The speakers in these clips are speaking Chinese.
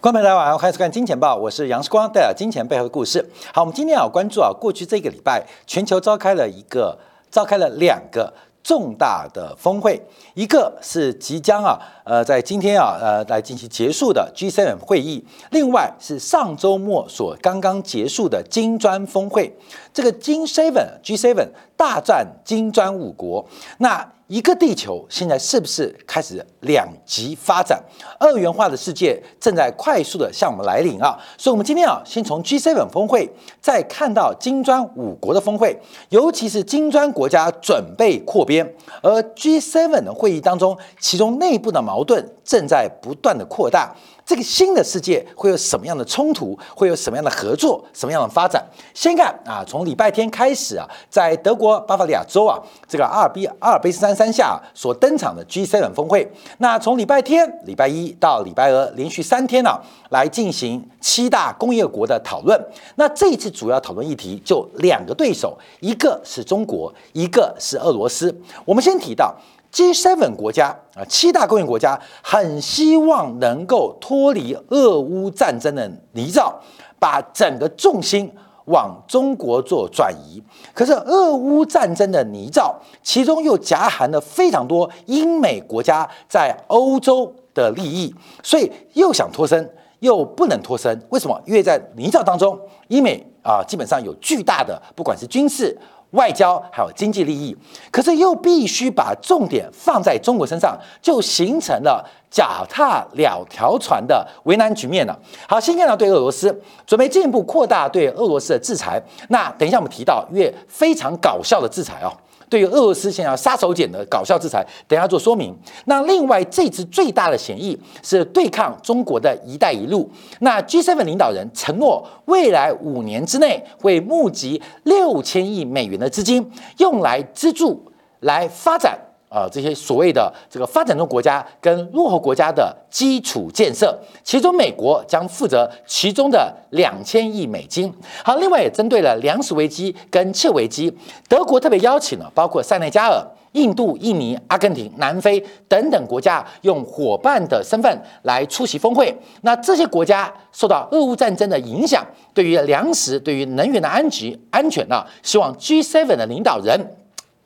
观众朋友大家晚上好，欢迎收看《金钱报》，我是杨世光，带来金钱背后的故事。好，我们今天要关注啊，过去这个礼拜，全球召开了一个，召开了两个重大的峰会，一个是即将啊，呃，在今天啊，呃，来进行结束的 G7 会议，另外是上周末所刚刚结束的金砖峰会。这个金 Seven G7 大战金砖五国，那。一个地球现在是不是开始两极发展？二元化的世界正在快速的向我们来临啊！所以，我们今天啊，先从 G7 峰会，再看到金砖五国的峰会，尤其是金砖国家准备扩编，而 G7 的会议当中，其中内部的矛盾正在不断的扩大。这个新的世界会有什么样的冲突？会有什么样的合作？什么样的发展？先看啊，从礼拜天开始啊，在德国巴伐利亚州啊，这个阿尔卑阿尔卑斯山山下所登场的 G7 峰会。那从礼拜天、礼拜一到礼拜二，连续三天呢，来进行七大工业国的讨论。那这一次主要讨论议题就两个对手，一个是中国，一个是俄罗斯。我们先提到。G7 国家啊，七大工业国家很希望能够脱离俄乌战争的泥沼，把整个重心往中国做转移。可是俄乌战争的泥沼，其中又夹含了非常多英美国家在欧洲的利益，所以又想脱身，又不能脱身。为什么？因为在泥沼当中，英美啊，基本上有巨大的，不管是军事。外交还有经济利益，可是又必须把重点放在中国身上，就形成了脚踏两条船的为难局面了。好，先看到对俄罗斯准备进一步扩大对俄罗斯的制裁。那等一下我们提到，因为非常搞笑的制裁哦。对于俄罗斯现在要杀手锏的搞笑制裁，等下做说明。那另外这次最大的嫌疑是对抗中国的一带一路。那 G7 领导人承诺，未来五年之内会募集六千亿美元的资金，用来资助来发展。呃，这些所谓的这个发展中国家跟落后国家的基础建设，其中美国将负责其中的两千亿美金。好，另外也针对了粮食危机跟气危机，德国特别邀请了包括塞内加尔、印度、印尼、阿根廷、南非等等国家，用伙伴的身份来出席峰会。那这些国家受到俄乌战争的影响，对于粮食、对于能源的安局安全呢，希望 G7 的领导人。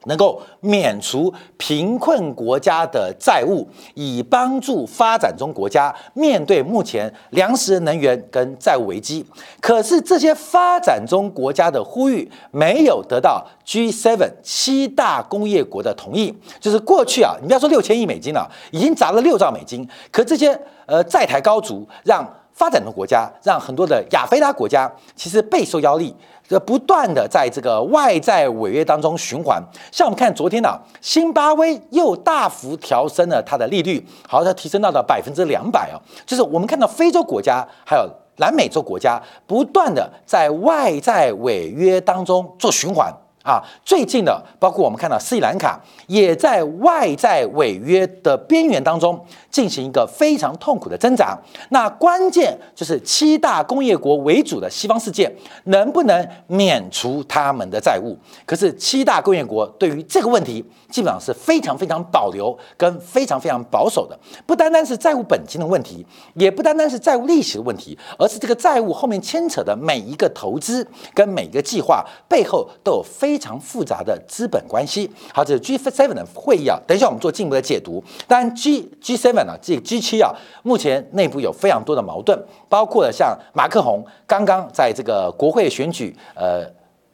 能够免除贫困国家的债务，以帮助发展中国家面对目前粮食、能源跟债务危机。可是这些发展中国家的呼吁没有得到 G7 七大工业国的同意。就是过去啊，你不要说六千亿美金了，已经砸了六兆美金，可这些呃债台高筑，让发展中国家，让很多的亚非拉国家其实备受压力。这不断的在这个外债违约当中循环，像我们看昨天呢，新巴威又大幅调升了它的利率，好，它提升到了百分之两百哦，就是我们看到非洲国家还有南美洲国家不断的在外债违约当中做循环。啊，最近的包括我们看到斯里兰卡也在外债违约的边缘当中进行一个非常痛苦的增长。那关键就是七大工业国为主的西方世界能不能免除他们的债务？可是七大工业国对于这个问题基本上是非常非常保留跟非常非常保守的。不单单是债务本金的问题，也不单单是债务利息的问题，而是这个债务后面牵扯的每一个投资跟每一个计划背后都有非。常复杂的资本关系。好，这是 G7 的会议啊。等一下我们做进一步的解读。当然，G G7 呢，这个 G7 啊，目前内部有非常多的矛盾，包括了像马克宏刚刚在这个国会选举，呃。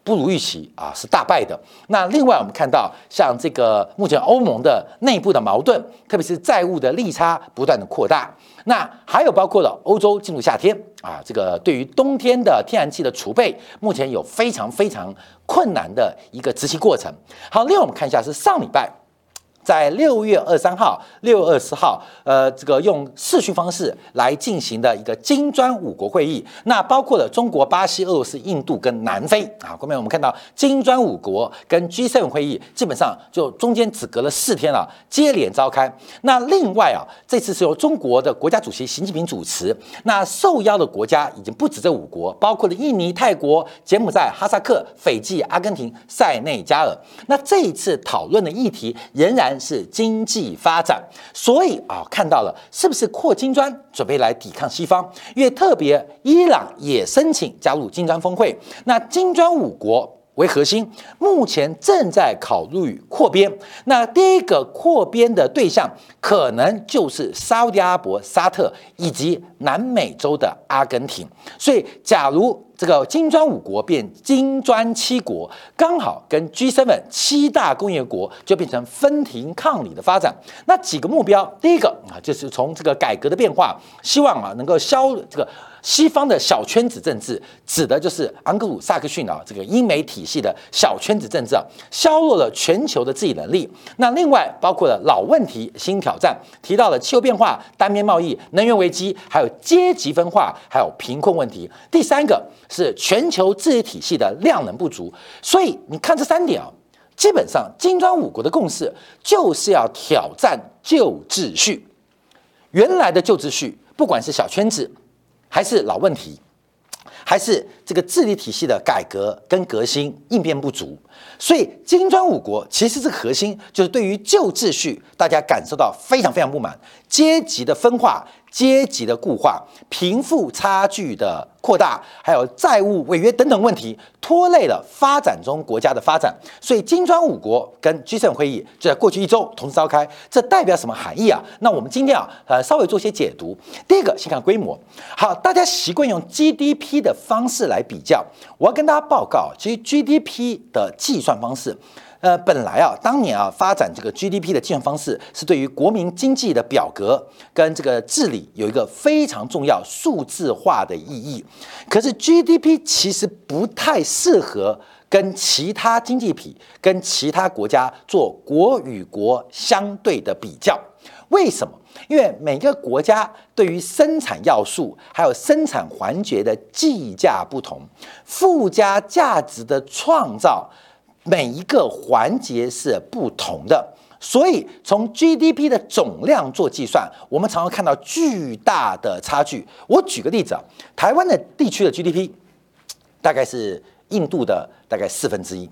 不如预期啊，是大败的。那另外我们看到，像这个目前欧盟的内部的矛盾，特别是债务的利差不断的扩大。那还有包括了欧洲进入夏天啊，这个对于冬天的天然气的储备，目前有非常非常困难的一个执行过程。好，另外我们看一下是上礼拜。在六月二三号、六月二十号，呃，这个用视讯方式来进行的一个金砖五国会议，那包括了中国、巴西、俄罗斯、印度跟南非啊。后面我们看到金砖五国跟 G7 会议，基本上就中间只隔了四天了，接连召开。那另外啊，这次是由中国的国家主席习近平主持，那受邀的国家已经不止这五国，包括了印尼、泰国、柬埔寨、哈萨克、斐济、阿根廷、塞内加尔。那这一次讨论的议题仍然。然是经济发展。所以啊，看到了是不是扩金砖，准备来抵抗西方？因为特别伊朗也申请加入金砖峰会，那金砖五国。为核心，目前正在考虑扩编。那第一个扩编的对象，可能就是沙特阿拉伯、沙特以及南美洲的阿根廷。所以，假如这个金砖五国变金砖七国，刚好跟 G7 七大工业国就变成分庭抗礼的发展。那几个目标，第一个啊，就是从这个改革的变化，希望啊能够消这个。西方的小圈子政治，指的就是昂格鲁萨克逊啊，这个英美体系的小圈子政治啊，削弱了全球的治理能力。那另外包括了老问题、新挑战，提到了气候变化、单边贸易、能源危机，还有阶级分化，还有贫困问题。第三个是全球治理体系的量能不足。所以你看这三点啊，基本上金砖五国的共识就是要挑战旧秩序，原来的旧秩序，不管是小圈子。还是老问题，还是这个治理体系的改革跟革新应变不足，所以金砖五国其实这个核心就是对于旧秩序，大家感受到非常非常不满，阶级的分化。阶级的固化、贫富差距的扩大，还有债务违约等等问题，拖累了发展中国家的发展。所以金砖五国跟 G7 会议就在过去一周同时召开，这代表什么含义啊？那我们今天啊，呃，稍微做些解读。第一个，先看规模。好，大家习惯用 GDP 的方式来比较，我要跟大家报告，其实 GDP 的计算方式。呃，本来啊，当年啊，发展这个 GDP 的计算方式是对于国民经济的表格跟这个治理有一个非常重要数字化的意义。可是 GDP 其实不太适合跟其他经济体、跟其他国家做国与国相对的比较。为什么？因为每个国家对于生产要素还有生产环节的计价不同，附加价值的创造。每一个环节是不同的，所以从 GDP 的总量做计算，我们常常看到巨大的差距。我举个例子啊，台湾的地区的 GDP 大概是印度的大概四分之一。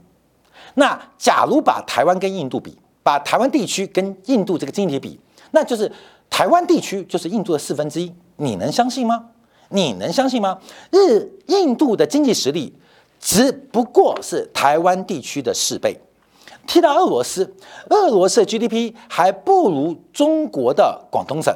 那假如把台湾跟印度比，把台湾地区跟印度这个经济体比，那就是台湾地区就是印度的四分之一。你能相信吗？你能相信吗？日印度的经济实力。只不过是台湾地区的四倍。提到俄罗斯，俄罗斯 GDP 还不如中国的广东省。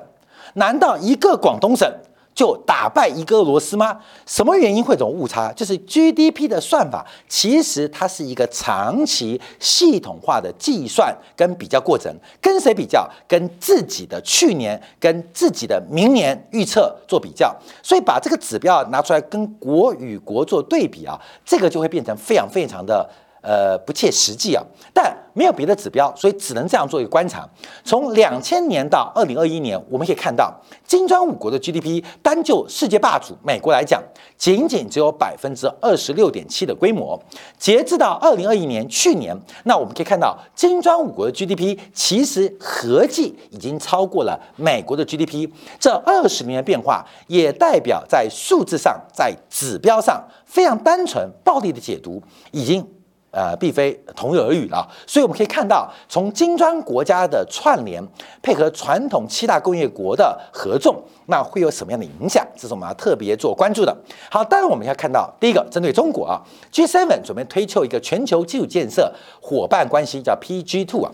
难道一个广东省？就打败一个俄罗斯吗？什么原因会这种误差？就是 GDP 的算法，其实它是一个长期系统化的计算跟比较过程。跟谁比较？跟自己的去年跟自己的明年预测做比较。所以把这个指标拿出来跟国与国做对比啊，这个就会变成非常非常的。呃，不切实际啊，但没有别的指标，所以只能这样做一个观察。从两千年到二零二一年，我们可以看到金砖五国的 GDP 单就世界霸主美国来讲，仅仅只有百分之二十六点七的规模。截至到二零二一年去年，那我们可以看到金砖五国的 GDP 其实合计已经超过了美国的 GDP。这二十年的变化，也代表在数字上、在指标上非常单纯、暴力的解读已经。呃，并非同日而语了，所以我们可以看到，从金砖国家的串联，配合传统七大工业国的合纵，那会有什么样的影响？这是我们要特别做关注的。好，当然我们要看到，第一个，针对中国啊，G7 准备推出一个全球基础建设伙伴关系，叫 PG Two 啊。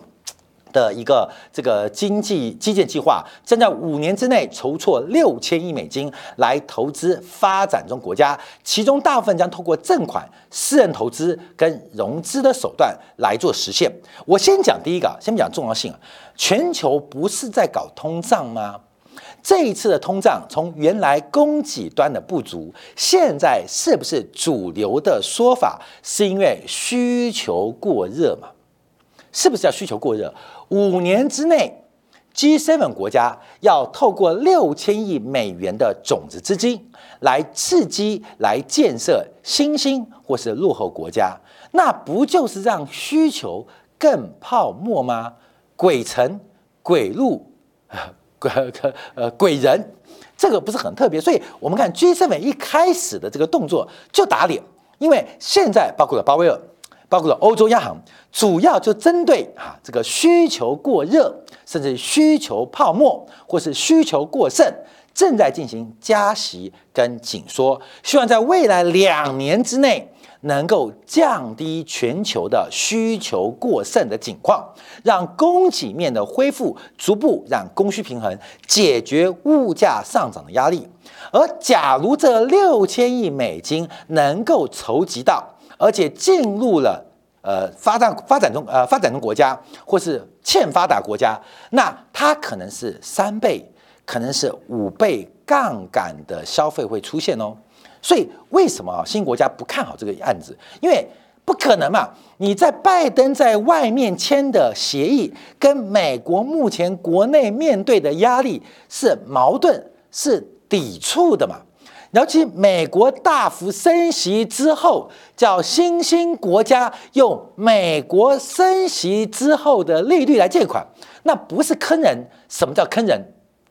的一个这个经济基建计划，将在五年之内筹措六千亿美金来投资发展中国家，其中大部分将通过赠款、私人投资跟融资的手段来做实现。我先讲第一个，先讲重要性啊。全球不是在搞通胀吗？这一次的通胀从原来供给端的不足，现在是不是主流的说法？是因为需求过热嘛？是不是要需求过热？五年之内，G7 国家要透过六千亿美元的种子资金来刺激、来建设新兴或是落后国家，那不就是让需求更泡沫吗？鬼城、鬼路、鬼呃鬼人，这个不是很特别。所以我们看 G7 一开始的这个动作就打脸，因为现在包括了鲍威尔。包括了欧洲央行，主要就针对啊这个需求过热，甚至需求泡沫或是需求过剩，正在进行加息跟紧缩，希望在未来两年之内。能够降低全球的需求过剩的景况，让供给面的恢复逐步让供需平衡，解决物价上涨的压力。而假如这六千亿美金能够筹集到，而且进入了呃发展发展中呃发展中国家或是欠发达国家，那它可能是三倍，可能是五倍杠杆的消费会出现哦。所以为什么新国家不看好这个案子？因为不可能嘛！你在拜登在外面签的协议，跟美国目前国内面对的压力是矛盾、是抵触的嘛？尤其美国大幅升息之后，叫新兴国家用美国升息之后的利率来借款，那不是坑人？什么叫坑人？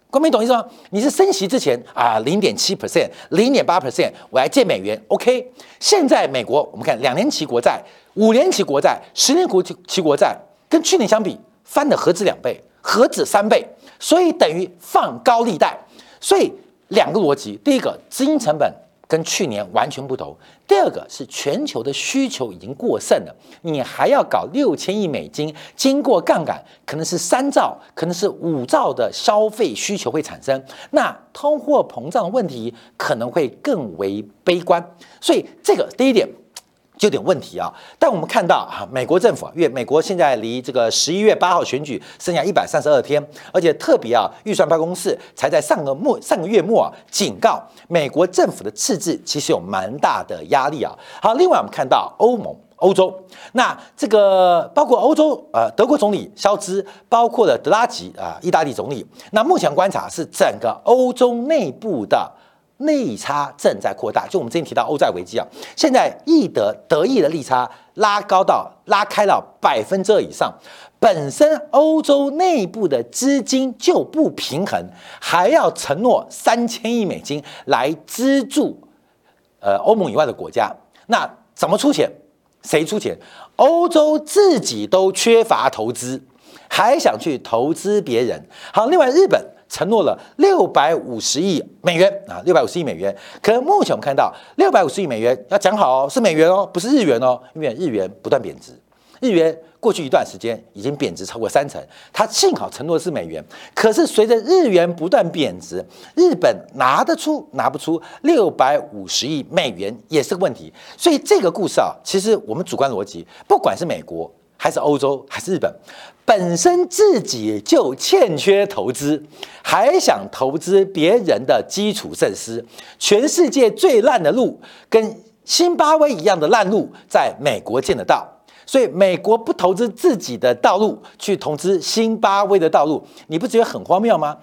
国民懂意思吗？你是升息之前啊，零点七 percent，零点八 percent，我来借美元，OK。现在美国，我们看两年期国债、五年期国债、十年国期国债，跟去年相比翻了何止两倍，何止三倍，所以等于放高利贷。所以两个逻辑，第一个资金成本。跟去年完全不同。第二个是全球的需求已经过剩了，你还要搞六千亿美金，经过杠杆，可能是三兆，可能是五兆的消费需求会产生，那通货膨胀问题可能会更为悲观。所以这个第一点。就有点问题啊！但我们看到啊，美国政府，因为美国现在离这个十一月八号选举剩下一百三十二天，而且特别啊，预算办公室才在上个末上个月末啊，警告美国政府的赤字其实有蛮大的压力啊。好，另外我们看到欧盟、欧洲，那这个包括欧洲呃，德国总理肖兹，包括了德拉吉啊，意大利总理。那目前观察是整个欧洲内部的。利差正在扩大，就我们之前提到欧债危机啊，现在易德德意的利差拉高到拉开了百分之二以上，本身欧洲内部的资金就不平衡，还要承诺三千亿美金来资助呃欧盟以外的国家，那怎么出钱？谁出钱？欧洲自己都缺乏投资，还想去投资别人？好，另外日本。承诺了六百五十亿美元啊，六百五十亿美元。可能目前我们看到六百五十亿美元要讲好哦，是美元哦，不是日元哦，因为日元不断贬值。日元过去一段时间已经贬值超过三成，它幸好承诺是美元，可是随着日元不断贬值，日本拿得出拿不出六百五十亿美元也是个问题。所以这个故事啊，其实我们主观逻辑，不管是美国还是欧洲还是日本。本身自己就欠缺投资，还想投资别人的基础设施。全世界最烂的路，跟新巴威一样的烂路，在美国见得到。所以美国不投资自己的道路，去投资新巴威的道路，你不觉得很荒谬吗？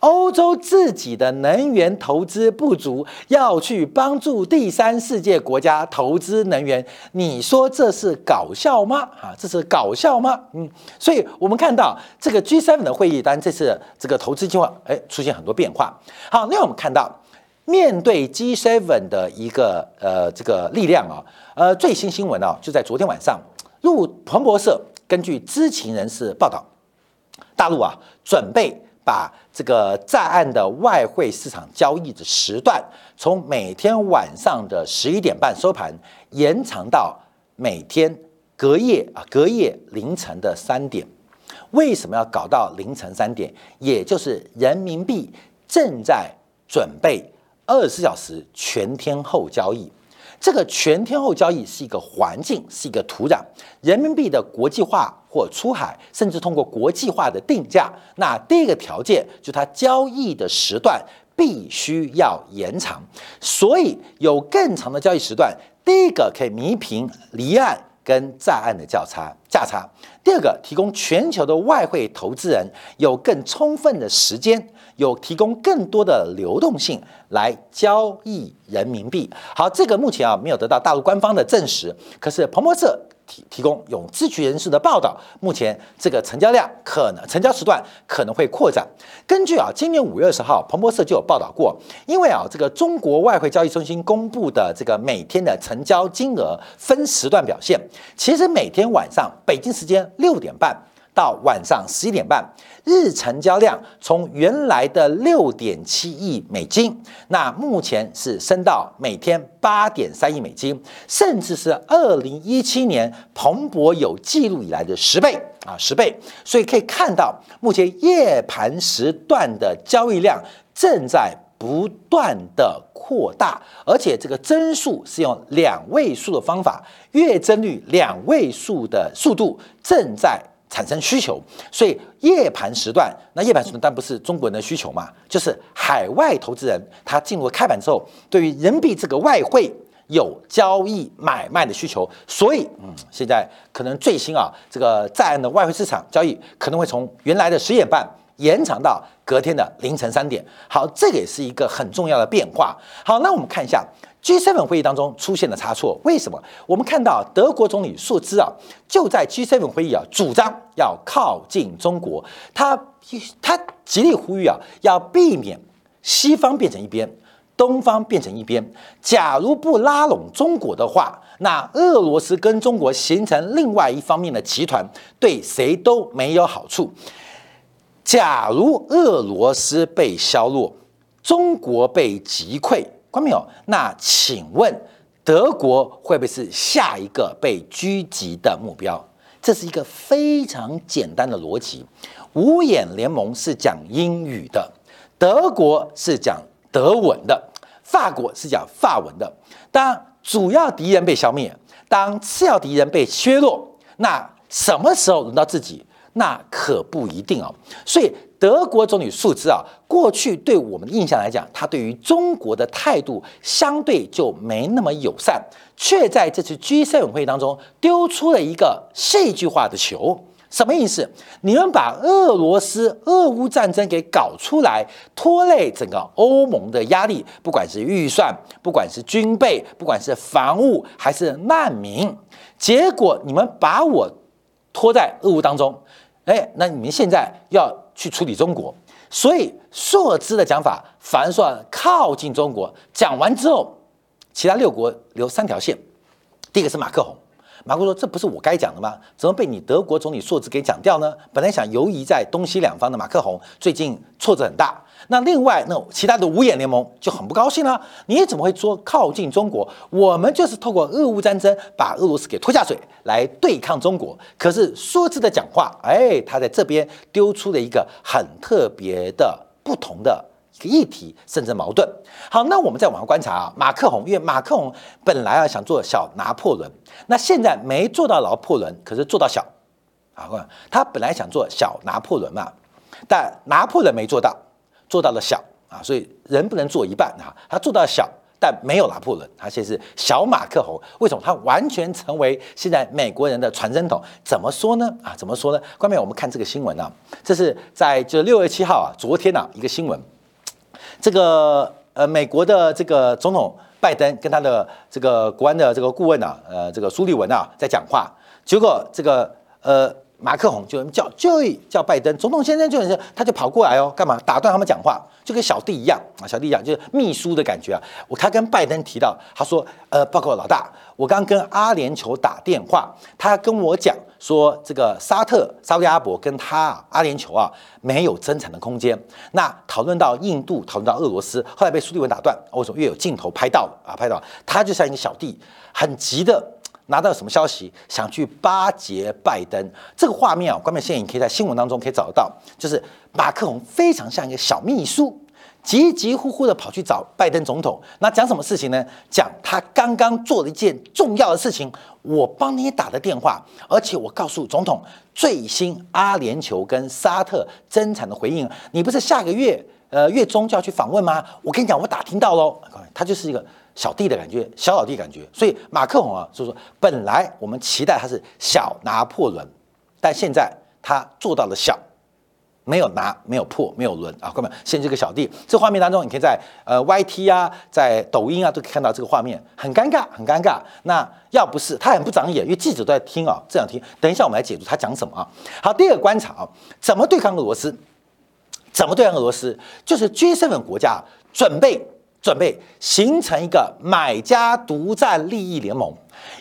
欧洲自己的能源投资不足，要去帮助第三世界国家投资能源，你说这是搞笑吗？啊，这是搞笑吗？嗯，所以我们看到这个 G7 的会议单，这次这个投资计划，哎，出现很多变化。好，那我们看到面对 G7 的一个呃这个力量啊，呃，最新新闻啊，就在昨天晚上，路彭博社根据知情人士报道，大陆啊准备。把这个在岸的外汇市场交易的时段，从每天晚上的十一点半收盘，延长到每天隔夜啊隔夜凌晨的三点。为什么要搞到凌晨三点？也就是人民币正在准备二十四小时全天候交易。这个全天候交易是一个环境，是一个土壤。人民币的国际化或出海，甚至通过国际化的定价，那第一个条件就它交易的时段必须要延长，所以有更长的交易时段，第一个可以弥平离岸跟在岸的较差价差，第二个提供全球的外汇投资人有更充分的时间。有提供更多的流动性来交易人民币。好，这个目前啊没有得到大陆官方的证实，可是彭博社提提供有知情人士的报道，目前这个成交量可能成交时段可能会扩展。根据啊，今年五月二十号，彭博社就有报道过，因为啊，这个中国外汇交易中心公布的这个每天的成交金额分时段表现，其实每天晚上北京时间六点半。到晚上十一点半，日成交量从原来的六点七亿美金，那目前是升到每天八点三亿美金，甚至是二零一七年蓬勃有记录以来的十倍啊，十倍。所以可以看到，目前夜盘时段的交易量正在不断的扩大，而且这个增速是用两位数的方法，月增率两位数的速度正在。产生需求，所以夜盘时段，那夜盘时段但不是中国人的需求嘛，就是海外投资人他进入开盘之后，对于人民币这个外汇有交易买卖的需求，所以嗯，现在可能最新啊，这个在岸的外汇市场交易可能会从原来的十点半延长到隔天的凌晨三点。好，这个也是一个很重要的变化。好，那我们看一下。G7 会议当中出现了差错，为什么？我们看到德国总理朔兹啊，就在 G7 会议啊，主张要靠近中国，他他极力呼吁啊，要避免西方变成一边，东方变成一边。假如不拉拢中国的话，那俄罗斯跟中国形成另外一方面的集团，对谁都没有好处。假如俄罗斯被削弱，中国被击溃。没有？那请问德国会不会是下一个被狙击的目标？这是一个非常简单的逻辑。五眼联盟是讲英语的，德国是讲德文的，法国是讲法文的。当主要敌人被消灭，当次要敌人被削弱，那什么时候轮到自己？那可不一定哦。所以。德国总理数兹啊，过去对我们的印象来讲，他对于中国的态度相对就没那么友善，却在这次 G7 会议当中丢出了一个戏剧化的球，什么意思？你们把俄罗斯俄乌战争给搞出来，拖累整个欧盟的压力，不管是预算，不管是军备，不管是防务还是难民，结果你们把我拖在俄乌当中，哎，那你们现在要。去处理中国，所以硕兹的讲法，凡算靠近中国。讲完之后，其他六国留三条线。第一个是马克宏，马克说：“这不是我该讲的吗？怎么被你德国总理硕兹给讲掉呢？”本来想游移在东西两方的马克宏，最近挫折很大。那另外，那其他的五眼联盟就很不高兴了。你怎么会说靠近中国？我们就是透过俄乌战争把俄罗斯给拖下水来对抗中国。可是说字的讲话，哎，他在这边丢出了一个很特别的不同的一个议题，甚至矛盾。好，那我们再往下观察啊，马克宏，因为马克宏本来啊想做小拿破仑，那现在没做到拿破仑，可是做到小啊，他本来想做小拿破仑嘛，但拿破仑没做到。做到了小啊，所以人不能做一半啊。他做到小，但没有拿破仑，他现在是小马克宏。为什么他完全成为现在美国人的传声筒？怎么说呢？啊，怎么说呢？关面我们看这个新闻啊，这是在就六月七号啊，昨天啊一个新闻。这个呃，美国的这个总统拜登跟他的这个国安的这个顾问啊，呃，这个苏利文啊在讲话，结果这个呃。马克宏就叫就叫拜登总统先生，就是他就跑过来哦，干嘛打断他们讲话，就跟小弟一样啊，小弟一样就是秘书的感觉啊。我他跟拜登提到，他说，呃，报告老大，我刚跟阿联酋打电话，他跟我讲说，这个沙特、沙特阿伯跟他阿联酋啊没有增产的空间。那讨论到印度，讨论到俄罗斯，后来被苏利文打断，为什么？因为有镜头拍到了啊，拍到他就像一个小弟，很急的。拿到什么消息？想去巴结拜登，这个画面啊，关面现在你可以在新闻当中可以找得到，就是马克龙非常像一个小秘书，急急呼呼的跑去找拜登总统。那讲什么事情呢？讲他刚刚做了一件重要的事情，我帮你打的电话，而且我告诉总统最新阿联酋跟沙特增产的回应。你不是下个月呃月中就要去访问吗？我跟你讲，我打听到喽。他就是一个。小弟的感觉，小老弟感觉，所以马克宏啊，就是说，本来我们期待他是小拿破仑，但现在他做到了小没有拿，没有破，没有轮啊！哥们，现这个小弟，这画面当中，你可以在呃 YT 啊，在抖音啊，都可以看到这个画面，很尴尬，很尴尬。那要不是他很不长眼，因为记者都在听啊，这样听。等一下我们来解读他讲什么啊？好，第二个观察啊，怎么对抗俄罗斯？怎么对抗俄罗斯？就是 G7 国家准备准备形成一个买家独占利益联盟，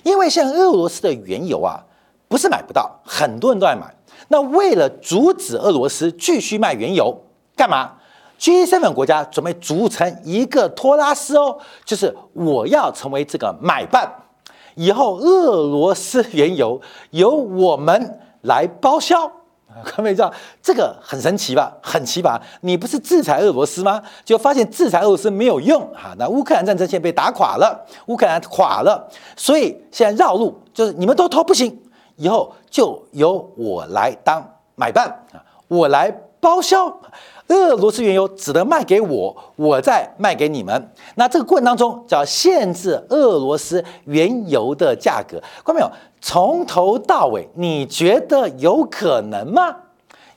因为像俄罗斯的原油啊。不是买不到，很多人都在买。那为了阻止俄罗斯继续卖原油，干嘛？G7 国家准备组成一个托拉斯哦，就是我要成为这个买办，以后俄罗斯原油由我们来包销。各位知道这个很神奇吧？很奇葩。你不是制裁俄罗斯吗？就发现制裁俄罗斯没有用啊！那乌克兰战争线被打垮了，乌克兰垮了，所以现在绕路，就是你们都偷不行。以后就由我来当买办啊，我来包销，俄罗斯原油只能卖给我，我再卖给你们。那这个过程当中叫限制俄罗斯原油的价格，看到没有？从头到尾，你觉得有可能吗？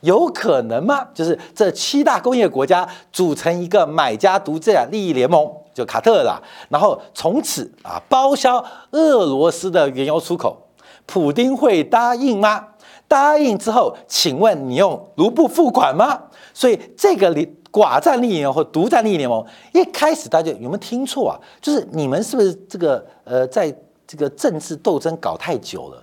有可能吗？就是这七大工业国家组成一个买家独占利益联盟，就卡特了，然后从此啊包销俄罗斯的原油出口。普丁会答应吗？答应之后，请问你用卢布付款吗？所以这个联寡占利益联盟或独占利益联盟，一开始大家有没有听错啊？就是你们是不是这个呃，在这个政治斗争搞太久了？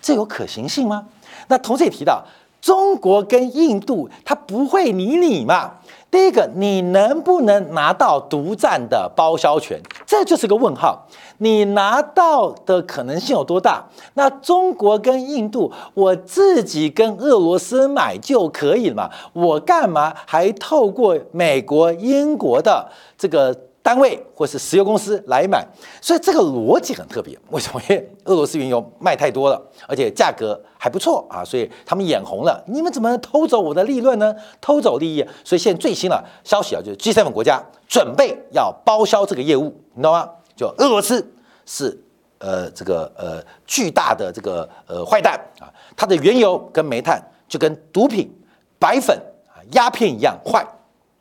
这有可行性吗？那同时也提到，中国跟印度，他不会理你嘛？第一个，你能不能拿到独占的包销权？这就是个问号。你拿到的可能性有多大？那中国跟印度，我自己跟俄罗斯买就可以了嘛？我干嘛还透过美国、英国的这个？单位或是石油公司来买，所以这个逻辑很特别。为什么？因为俄罗斯原油卖太多了，而且价格还不错啊，所以他们眼红了。你们怎么偷走我的利润呢？偷走利益。所以现在最新的消息啊，就是 G7 国家准备要包销这个业务，你知道吗？就俄罗斯是呃这个呃巨大的这个呃坏蛋啊，它的原油跟煤炭就跟毒品、白粉啊、鸦片一样坏，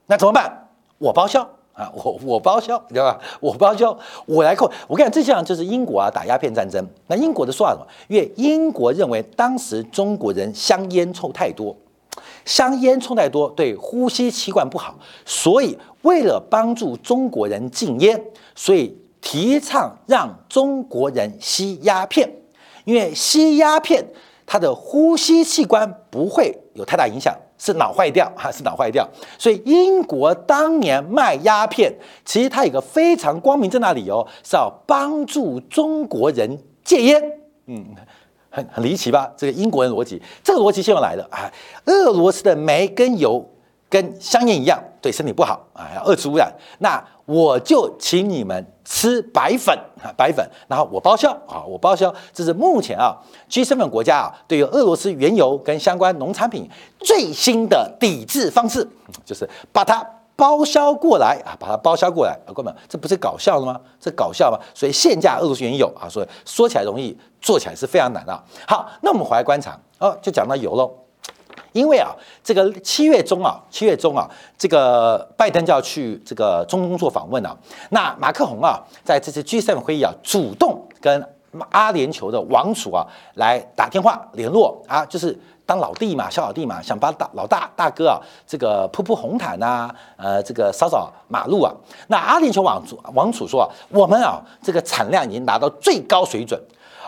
那怎么办？我包销。啊，我我包销，对吧？我包销，我来扣。我跟你讲，这像就是英国啊打鸦片战争。那英国的说法什么？因为英国认为当时中国人香烟抽太多，香烟抽太多对呼吸器官不好，所以为了帮助中国人禁烟，所以提倡让中国人吸鸦片，因为吸鸦片它的呼吸器官不会有太大影响。是脑坏掉哈，是脑坏掉，所以英国当年卖鸦片，其实它有个非常光明正大理由，是要帮助中国人戒烟。嗯，很很离奇吧？这个英国人逻辑，这个逻辑先来的啊。俄罗斯的煤跟油跟香烟一样，对身体不好啊，要二次污染。那我就请你们吃白粉啊，白粉，然后我报销啊，我报销。这是目前啊，G7 国家啊，对于俄罗斯原油跟相关农产品最新的抵制方式，就是把它包销过来啊，把它包销过来。啊，哥们，这不是搞笑了吗？这搞笑吗？所以限价俄罗斯原油啊，所以说起来容易，做起来是非常难的。好，那我们回来观察哦，就讲到油喽。因为啊，这个七月中啊，七月中啊，这个拜登就要去这个中东做访问了。那马克宏啊，在这次 G7 会议啊，主动跟阿联酋的王储啊来打电话联络啊，就是当老弟嘛，小老弟嘛，想把大老大大哥啊，这个铺铺红毯呐，呃，这个扫扫马路啊。那阿联酋王主王储说啊，我们啊，这个产量已经达到最高水准。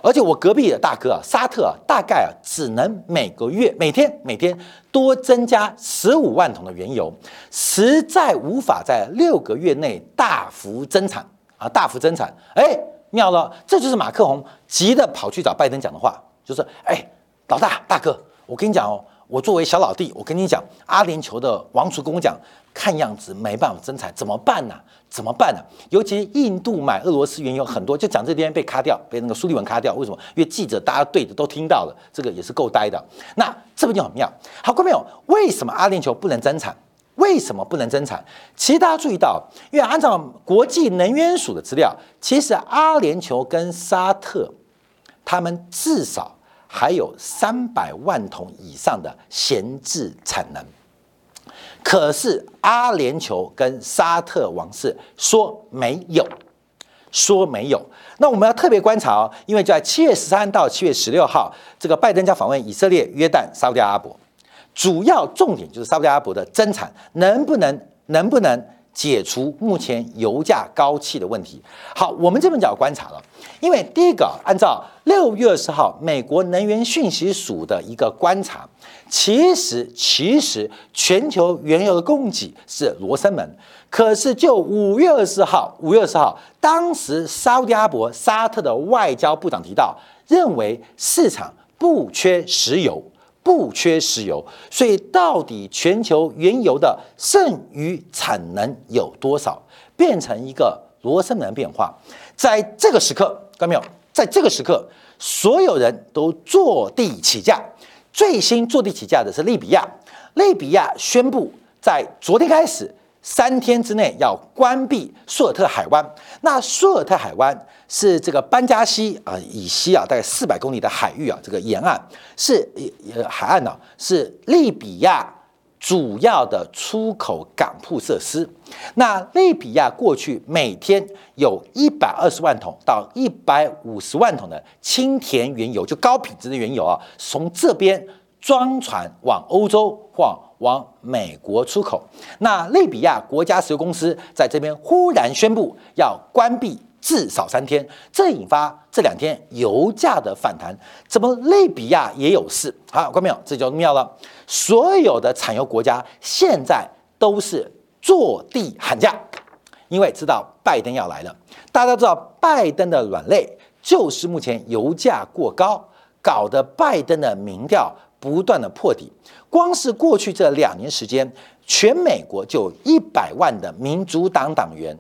而且我隔壁的大哥啊，沙特啊，大概啊只能每个月、每天、每天多增加十五万桶的原油，实在无法在六个月内大幅增产啊，大幅增产。哎，妙了，这就是马克宏急的跑去找拜登讲的话，就是哎，老大大哥，我跟你讲哦，我作为小老弟，我跟你讲，阿联酋的王储跟我讲。看样子没办法增产，怎么办呢？怎么办呢？尤其印度买俄罗斯原油很多，就讲这边被卡掉，被那个苏利文卡掉。为什么？因为记者大家对着都听到了，这个也是够呆的。那这不就很妙？好，各位朋友，为什么阿联酋不能增产？为什么不能增产？其实大家注意到，因为按照国际能源署的资料，其实阿联酋跟沙特，他们至少还有三百万桶以上的闲置产能。可是阿联酋跟沙特王室说没有，说没有。那我们要特别观察哦，因为就在七月十三到七月十六号，这个拜登将访问以色列、约旦、沙特阿拉伯，主要重点就是沙特阿拉伯的增产能不能能不能。解除目前油价高企的问题。好，我们这边就要观察了，因为第一个，按照六月二十号美国能源讯息署的一个观察，其实其实全球原油的供给是罗生门。可是就五月二十号，五月二十号，当时沙特阿伯沙特的外交部长提到，认为市场不缺石油。不缺石油，所以到底全球原油的剩余产能有多少，变成一个罗生门变化。在这个时刻，看到没有？在这个时刻，所有人都坐地起价。最新坐地起价的是利比亚，利比亚宣布在昨天开始。三天之内要关闭苏尔特海湾。那苏尔特海湾是这个班加西啊以西啊大概四百公里的海域啊，这个沿岸是呃海岸呢，是利比亚主要的出口港铺设施。那利比亚过去每天有一百二十万桶到一百五十万桶的清甜原油，就高品质的原油啊，从这边装船往欧洲或。往美国出口，那利比亚国家石油公司在这边忽然宣布要关闭至少三天，这引发这两天油价的反弹。怎么利比亚也有事？好，看没有？这就妙了。所有的产油国家现在都是坐地喊价，因为知道拜登要来了。大家都知道，拜登的软肋就是目前油价过高，搞得拜登的民调。不断的破底，光是过去这两年时间，全美国就一百万的民主党党员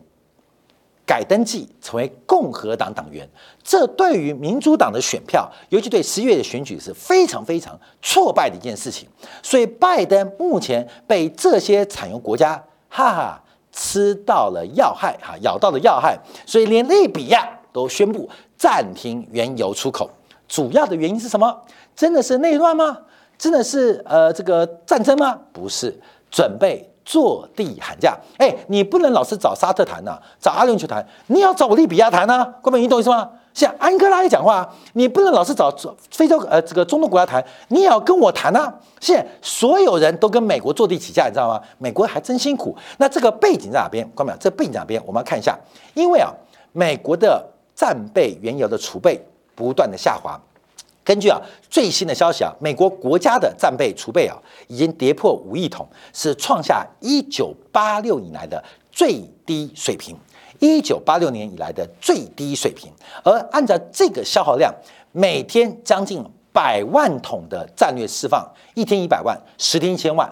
改登记成为共和党党员，这对于民主党的选票，尤其对十一月的选举是非常非常挫败的一件事情。所以拜登目前被这些产油国家哈哈吃到了要害，哈咬到了要害，所以连利比亚都宣布暂停原油出口。主要的原因是什么？真的是内乱吗？真的是呃这个战争吗？不是，准备坐地喊价。哎，你不能老是找沙特谈呐，找阿联酋谈，你要找利比亚谈呐。各位，你懂意思吗？像安哥拉也讲话，你不能老是找非洲呃这个中东国家谈，你也要跟我谈呐。现在所有人都跟美国坐地起价，你知道吗？美国还真辛苦。那这个背景在哪边？关没有？这背景在哪边？我们要看一下，因为啊，美国的战备原油的储备不断的下滑。根据啊最新的消息啊，美国国家的战备储备啊已经跌破五亿桶，是创下一九八六以来的最低水平。一九八六年以来的最低水平。而按照这个消耗量，每天将近百万桶的战略释放，一天一百万，十天一千万，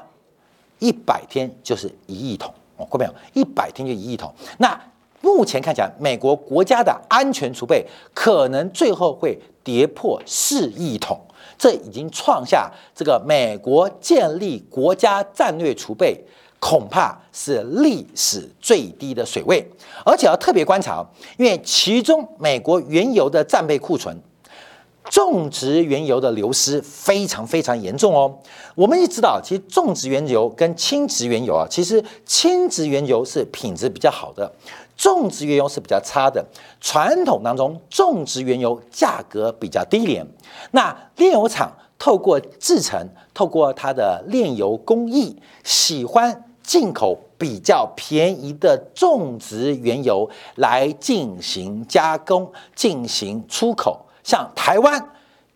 一百天就是一亿桶。哦，过没有？一百天就一亿桶。那目前看起来，美国国家的安全储备可能最后会跌破四亿桶，这已经创下这个美国建立国家战略储备恐怕是历史最低的水位。而且要特别观察，因为其中美国原油的战备库存，种植原油的流失非常非常严重哦。我们也知道，其实种植原油跟轻质原油啊，其实轻质原油是品质比较好的。种植原油是比较差的，传统当中种植原油价格比较低廉，那炼油厂透过制成，透过它的炼油工艺，喜欢进口比较便宜的种植原油来进行加工、进行出口。像台湾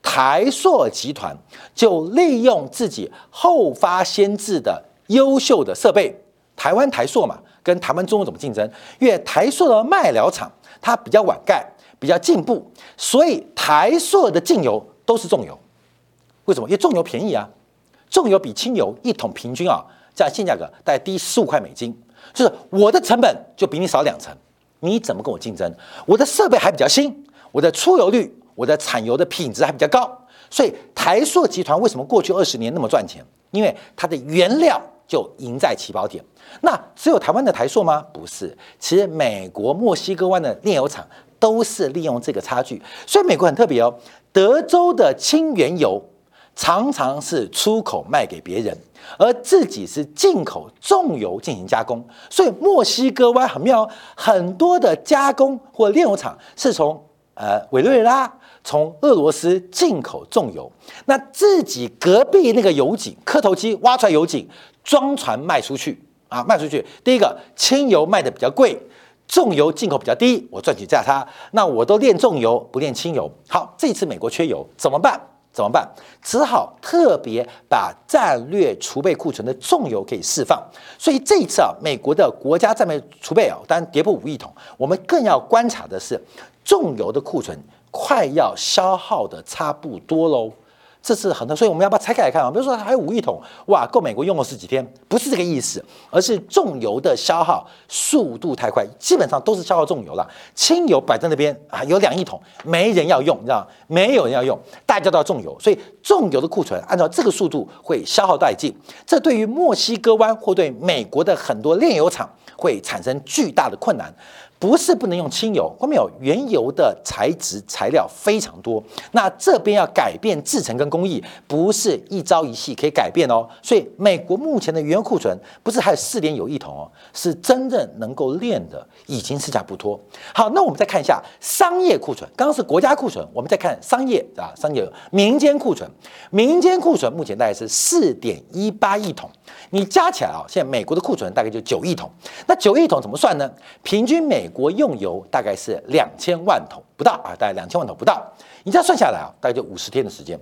台塑集团就利用自己后发先至的优秀的设备，台湾台塑嘛。跟台湾中油怎么竞争？因为台塑的卖疗厂它比较晚盖，比较进步，所以台塑的进油都是重油。为什么？因为重油便宜啊，重油比轻油一桶平均啊，在现价格大概低十五块美金，就是我的成本就比你少两成，你怎么跟我竞争？我的设备还比较新，我的出油率、我的产油的品质还比较高，所以台塑集团为什么过去二十年那么赚钱？因为它的原料就赢在起跑点。那只有台湾的台塑吗？不是，其实美国墨西哥湾的炼油厂都是利用这个差距，所以美国很特别哦。德州的轻原油常常是出口卖给别人，而自己是进口重油进行加工。所以墨西哥湾很妙，很多的加工或炼油厂是从呃委内瑞拉、从俄罗斯进口重油，那自己隔壁那个油井磕头机挖出来油井，装船卖出去啊，卖出去。第一个轻油卖的比较贵。重油进口比较低，我赚取价差。那我都炼重油，不炼轻油。好，这次美国缺油怎么办？怎么办？只好特别把战略储备库存的重油可以释放。所以这一次啊，美国的国家战略储备啊，当然跌破五亿桶。我们更要观察的是重油的库存快要消耗的差不多喽。这是很多，所以我们要把它拆开来看啊。比如说还有五亿桶，哇，够美国用了十几天，不是这个意思，而是重油的消耗速度太快，基本上都是消耗重油了。轻油摆在那边啊，有两亿桶，没人要用，你知道吗？没有人要用，大家都要重油，所以重油的库存按照这个速度会消耗殆尽。这对于墨西哥湾或对美国的很多炼油厂会产生巨大的困难。不是不能用轻油，后面有原油的材质材料非常多，那这边要改变制成跟工艺，不是一朝一夕可以改变哦。所以美国目前的原油库存不是还有四点有一桶哦，是真正能够炼的已经是价不脱。好，那我们再看一下商业库存，刚刚是国家库存，我们再看商业啊，商业民间库存，民间库存目前大概是四点一八亿桶，你加起来啊，现在美国的库存大概就九亿桶，那九亿桶怎么算呢？平均每国用油大概是两千万桶不到啊，大概两千万桶不到。你这样算下来啊，大概就五十天的时间。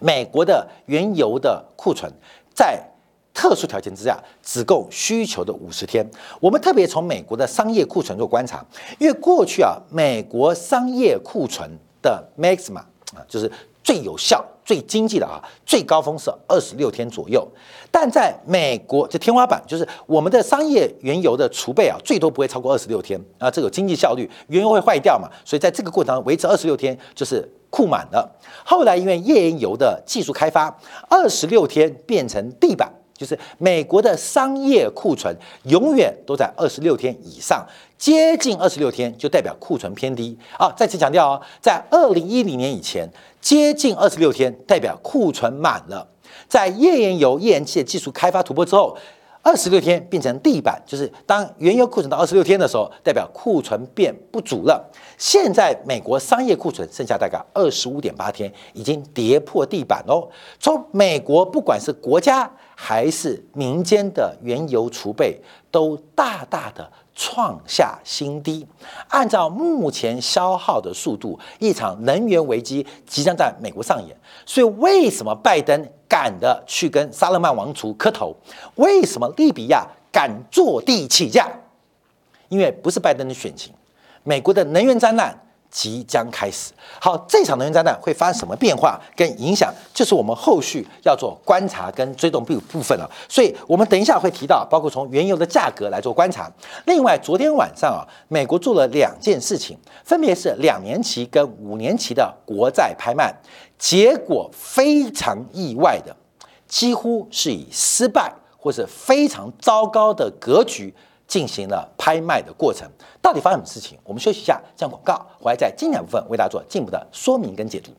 美国的原油的库存在特殊条件之下只够需求的五十天。我们特别从美国的商业库存做观察，因为过去啊，美国商业库存的 maxima 啊，就是最有效。最经济的啊，最高峰是二十六天左右，但在美国这天花板就是我们的商业原油的储备啊，最多不会超过二十六天啊，这个经济效率，原油会坏掉嘛，所以在这个过程中维持二十六天就是库满了。后来因为页岩油的技术开发，二十六天变成地板。就是美国的商业库存永远都在二十六天以上，接近二十六天就代表库存偏低啊！再次强调哦，在二零一零年以前，接近二十六天代表库存满了。在页岩油、页岩气的技术开发突破之后。二十六天变成地板，就是当原油库存到二十六天的时候，代表库存变不足了。现在美国商业库存剩下大概二十五点八天，已经跌破地板喽。从美国不管是国家还是民间的原油储备，都大大的创下新低。按照目前消耗的速度，一场能源危机即将在美国上演。所以，为什么拜登？敢的去跟沙勒曼王储磕头，为什么利比亚敢坐地起价？因为不是拜登的选情，美国的能源灾难即将开始。好，这场能源灾难会发生什么变化跟影响，就是我们后续要做观察跟追踪部部分了。所以，我们等一下会提到，包括从原油的价格来做观察。另外，昨天晚上啊，美国做了两件事情，分别是两年期跟五年期的国债拍卖。结果非常意外的，几乎是以失败或是非常糟糕的格局进行了拍卖的过程。到底发生什么事情？我们休息一下，这样广告，回来在精彩部分为大家做进一步的说明跟解读。